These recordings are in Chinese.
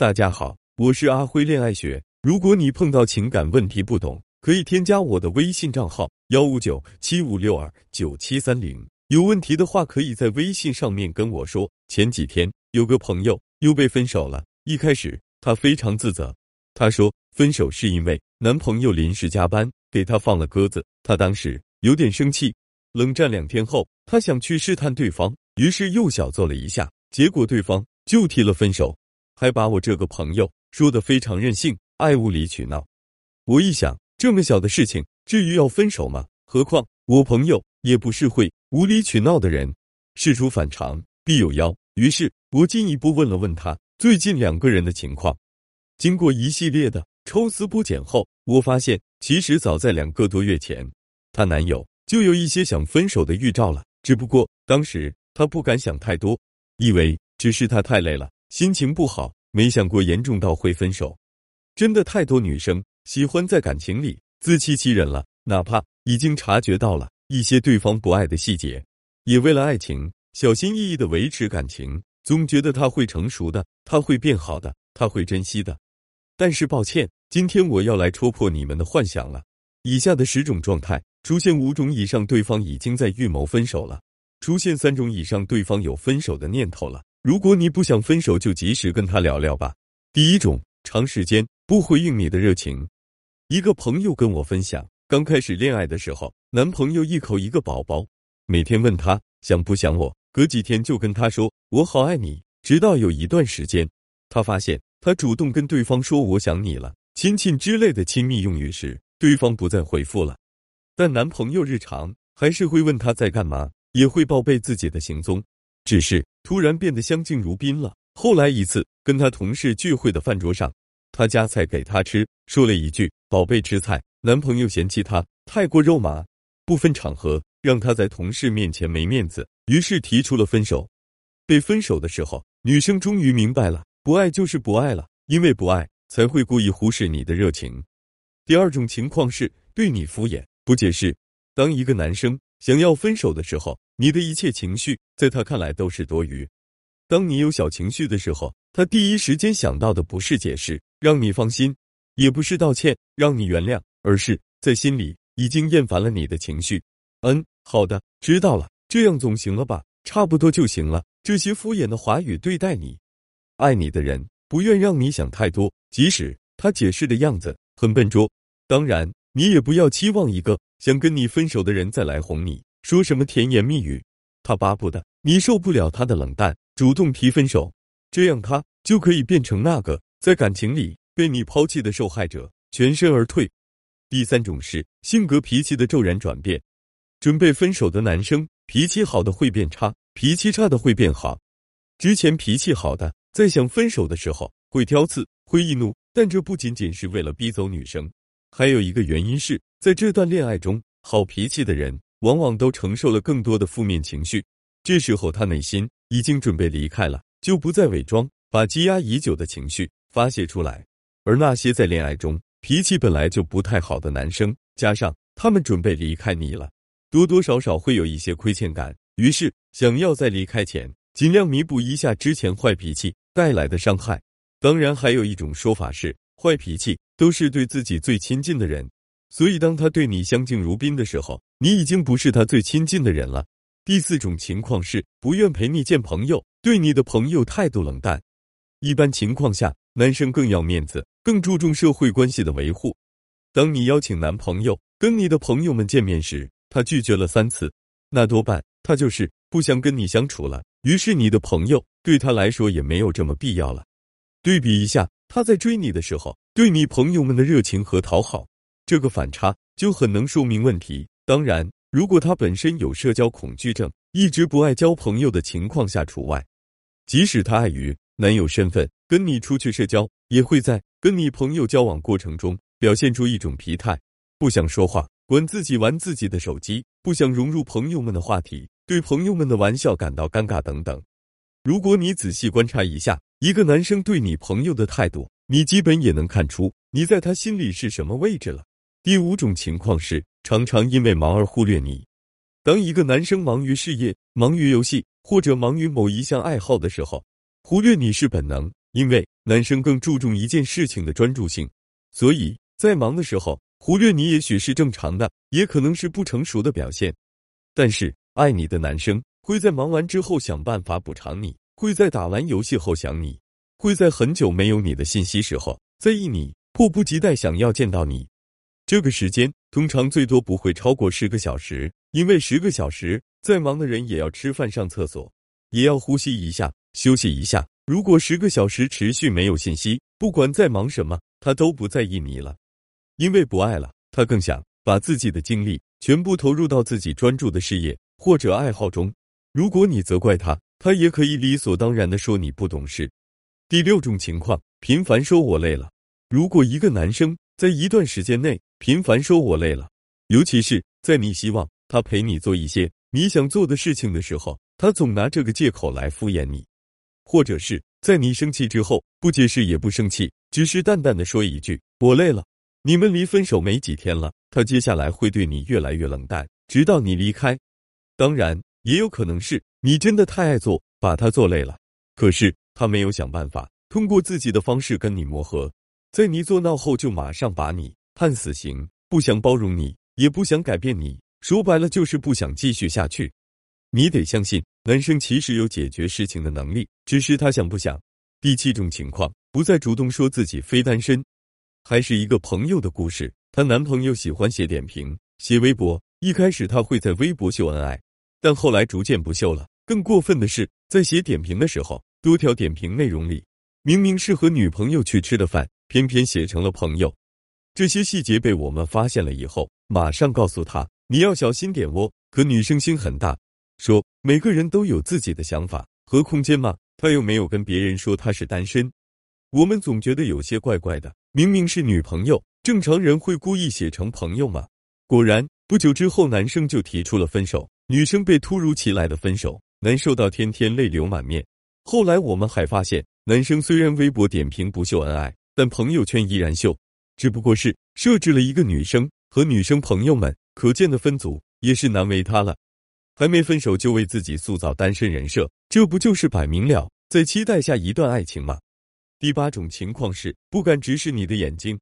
大家好，我是阿辉恋爱学。如果你碰到情感问题不懂，可以添加我的微信账号幺五九七五六二九七三零。有问题的话，可以在微信上面跟我说。前几天有个朋友又被分手了，一开始她非常自责，她说分手是因为男朋友临时加班给她放了鸽子，她当时有点生气。冷战两天后，她想去试探对方，于是又小揍了一下，结果对方就提了分手，还把我这个朋友说的非常任性。爱无理取闹，我一想，这么小的事情，至于要分手吗？何况我朋友也不是会无理取闹的人。事出反常必有妖，于是我进一步问了问他最近两个人的情况。经过一系列的抽丝剥茧后，我发现其实早在两个多月前，她男友就有一些想分手的预兆了。只不过当时她不敢想太多，以为只是他太累了，心情不好，没想过严重到会分手。真的太多女生喜欢在感情里自欺欺人了，哪怕已经察觉到了一些对方不爱的细节，也为了爱情小心翼翼的维持感情，总觉得他会成熟的，他会变好的，他会珍惜的。但是抱歉，今天我要来戳破你们的幻想了。以下的十种状态出现五种以上，对方已经在预谋分手了；出现三种以上，对方有分手的念头了。如果你不想分手，就及时跟他聊聊吧。第一种，长时间。不回应你的热情。一个朋友跟我分享，刚开始恋爱的时候，男朋友一口一个宝宝，每天问他想不想我，隔几天就跟他说我好爱你。直到有一段时间，他发现他主动跟对方说我想你了，亲亲之类的亲密用语时，对方不再回复了。但男朋友日常还是会问他在干嘛，也会报备自己的行踪，只是突然变得相敬如宾了。后来一次跟他同事聚会的饭桌上。他夹菜给他吃，说了一句“宝贝吃菜”，男朋友嫌弃他太过肉麻，不分场合让他在同事面前没面子，于是提出了分手。被分手的时候，女生终于明白了，不爱就是不爱了，因为不爱才会故意忽视你的热情。第二种情况是对你敷衍不解释。当一个男生想要分手的时候，你的一切情绪在他看来都是多余。当你有小情绪的时候，他第一时间想到的不是解释让你放心，也不是道歉让你原谅，而是在心里已经厌烦了你的情绪。嗯，好的，知道了，这样总行了吧？差不多就行了。这些敷衍的话语对待你，爱你的人不愿让你想太多，即使他解释的样子很笨拙。当然，你也不要期望一个想跟你分手的人再来哄你，说什么甜言蜜语。他巴不得你受不了他的冷淡。主动提分手，这样他就可以变成那个在感情里被你抛弃的受害者，全身而退。第三种是性格脾气的骤然转变，准备分手的男生，脾气好的会变差，脾气差的会变好。之前脾气好的，在想分手的时候会挑刺，会易怒，但这不仅仅是为了逼走女生，还有一个原因是在这段恋爱中，好脾气的人往往都承受了更多的负面情绪，这时候他内心。已经准备离开了，就不再伪装，把积压已久的情绪发泄出来。而那些在恋爱中脾气本来就不太好的男生，加上他们准备离开你了，多多少少会有一些亏欠感，于是想要在离开前尽量弥补一下之前坏脾气带来的伤害。当然，还有一种说法是，坏脾气都是对自己最亲近的人，所以当他对你相敬如宾的时候，你已经不是他最亲近的人了。第四种情况是不愿陪你见朋友，对你的朋友态度冷淡。一般情况下，男生更要面子，更注重社会关系的维护。当你邀请男朋友跟你的朋友们见面时，他拒绝了三次，那多半他就是不想跟你相处了。于是你的朋友对他来说也没有这么必要了。对比一下他在追你的时候对你朋友们的热情和讨好，这个反差就很能说明问题。当然。如果他本身有社交恐惧症，一直不爱交朋友的情况下除外。即使他碍于男友身份跟你出去社交，也会在跟你朋友交往过程中表现出一种疲态，不想说话，管自己玩自己的手机，不想融入朋友们的话题，对朋友们的玩笑感到尴尬等等。如果你仔细观察一下一个男生对你朋友的态度，你基本也能看出你在他心里是什么位置了。第五种情况是。常常因为忙而忽略你。当一个男生忙于事业、忙于游戏或者忙于某一项爱好的时候，忽略你是本能。因为男生更注重一件事情的专注性，所以在忙的时候忽略你也许是正常的，也可能是不成熟的表现。但是爱你的男生会在忙完之后想办法补偿你，会在打完游戏后想你，会在很久没有你的信息时候在意你，迫不及待想要见到你。这个时间通常最多不会超过十个小时，因为十个小时再忙的人也要吃饭、上厕所，也要呼吸一下、休息一下。如果十个小时持续没有信息，不管在忙什么，他都不在意你了，因为不爱了，他更想把自己的精力全部投入到自己专注的事业或者爱好中。如果你责怪他，他也可以理所当然的说你不懂事。第六种情况，频繁说我累了。如果一个男生在一段时间内频繁说我累了，尤其是在你希望他陪你做一些你想做的事情的时候，他总拿这个借口来敷衍你。或者是在你生气之后，不解释也不生气，只是淡淡的说一句“我累了”。你们离分手没几天了，他接下来会对你越来越冷淡，直到你离开。当然，也有可能是你真的太爱做，把他做累了。可是他没有想办法，通过自己的方式跟你磨合，在你做闹后就马上把你判死刑，不想包容你，也不想改变你，说白了就是不想继续下去。你得相信，男生其实有解决事情的能力，只是他想不想。第七种情况，不再主动说自己非单身，还是一个朋友的故事。她男朋友喜欢写点评、写微博，一开始他会在微博秀恩爱，但后来逐渐不秀了。更过分的是，在写点评的时候，多条点评内容里，明明是和女朋友去吃的饭，偏偏写成了朋友。这些细节被我们发现了以后，马上告诉他你要小心点哦。可女生心很大。说每个人都有自己的想法和空间吗？他又没有跟别人说他是单身，我们总觉得有些怪怪的。明明是女朋友，正常人会故意写成朋友吗？果然，不久之后，男生就提出了分手，女生被突如其来的分手难受到天天泪流满面。后来我们还发现，男生虽然微博点评不秀恩爱，但朋友圈依然秀，只不过是设置了一个女生和女生朋友们，可见的分组也是难为他了。还没分手就为自己塑造单身人设，这不就是摆明了在期待下一段爱情吗？第八种情况是不敢直视你的眼睛。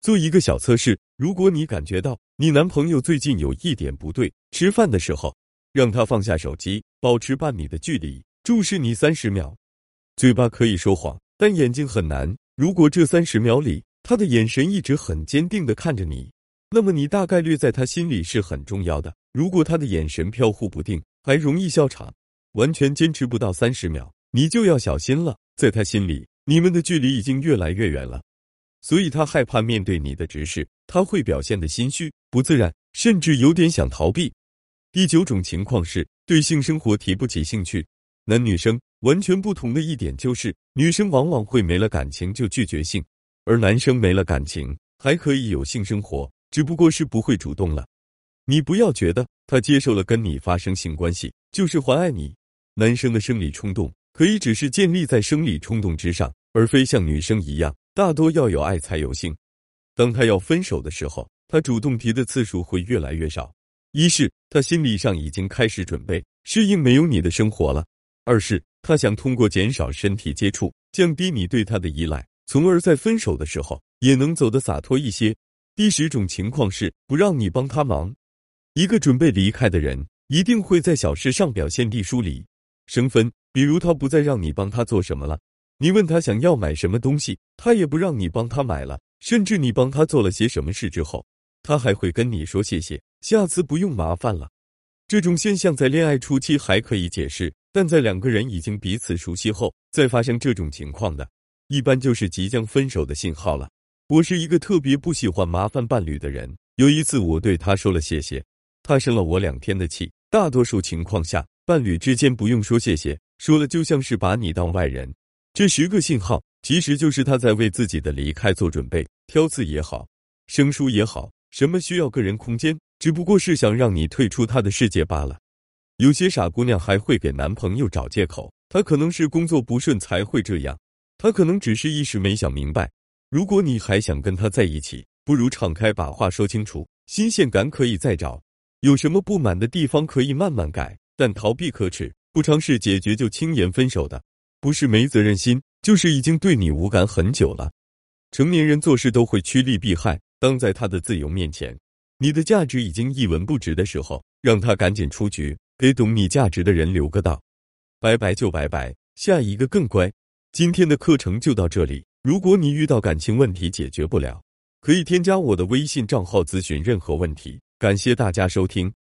做一个小测试，如果你感觉到你男朋友最近有一点不对，吃饭的时候让他放下手机，保持半米的距离，注视你三十秒。嘴巴可以说谎，但眼睛很难。如果这三十秒里他的眼神一直很坚定的看着你，那么你大概率在他心里是很重要的。如果他的眼神飘忽不定，还容易笑场，完全坚持不到三十秒，你就要小心了。在他心里，你们的距离已经越来越远了，所以他害怕面对你的直视，他会表现的心虚、不自然，甚至有点想逃避。第九种情况是对性生活提不起兴趣。男女生完全不同的一点就是，女生往往会没了感情就拒绝性，而男生没了感情还可以有性生活，只不过是不会主动了。你不要觉得他接受了跟你发生性关系就是还爱你。男生的生理冲动可以只是建立在生理冲动之上，而非像女生一样大多要有爱才有性。当他要分手的时候，他主动提的次数会越来越少。一是他心理上已经开始准备适应没有你的生活了；二是他想通过减少身体接触，降低你对他的依赖，从而在分手的时候也能走得洒脱一些。第十种情况是不让你帮他忙。一个准备离开的人，一定会在小事上表现地疏离、生分。比如他不再让你帮他做什么了，你问他想要买什么东西，他也不让你帮他买了。甚至你帮他做了些什么事之后，他还会跟你说谢谢，下次不用麻烦了。这种现象在恋爱初期还可以解释，但在两个人已经彼此熟悉后再发生这种情况的，一般就是即将分手的信号了。我是一个特别不喜欢麻烦伴侣的人，有一次我对他说了谢谢。他生了我两天的气。大多数情况下，伴侣之间不用说谢谢，说了就像是把你当外人。这十个信号其实就是他在为自己的离开做准备，挑刺也好，生疏也好，什么需要个人空间，只不过是想让你退出他的世界罢了。有些傻姑娘还会给男朋友找借口，他可能是工作不顺才会这样，他可能只是一时没想明白。如果你还想跟他在一起，不如敞开把话说清楚，新鲜感可以再找。有什么不满的地方可以慢慢改，但逃避可耻，不尝试解决就轻言分手的，不是没责任心，就是已经对你无感很久了。成年人做事都会趋利避害，当在他的自由面前，你的价值已经一文不值的时候，让他赶紧出局，给懂你价值的人留个道。拜拜就拜拜，下一个更乖。今天的课程就到这里。如果你遇到感情问题解决不了，可以添加我的微信账号咨询任何问题。感谢大家收听。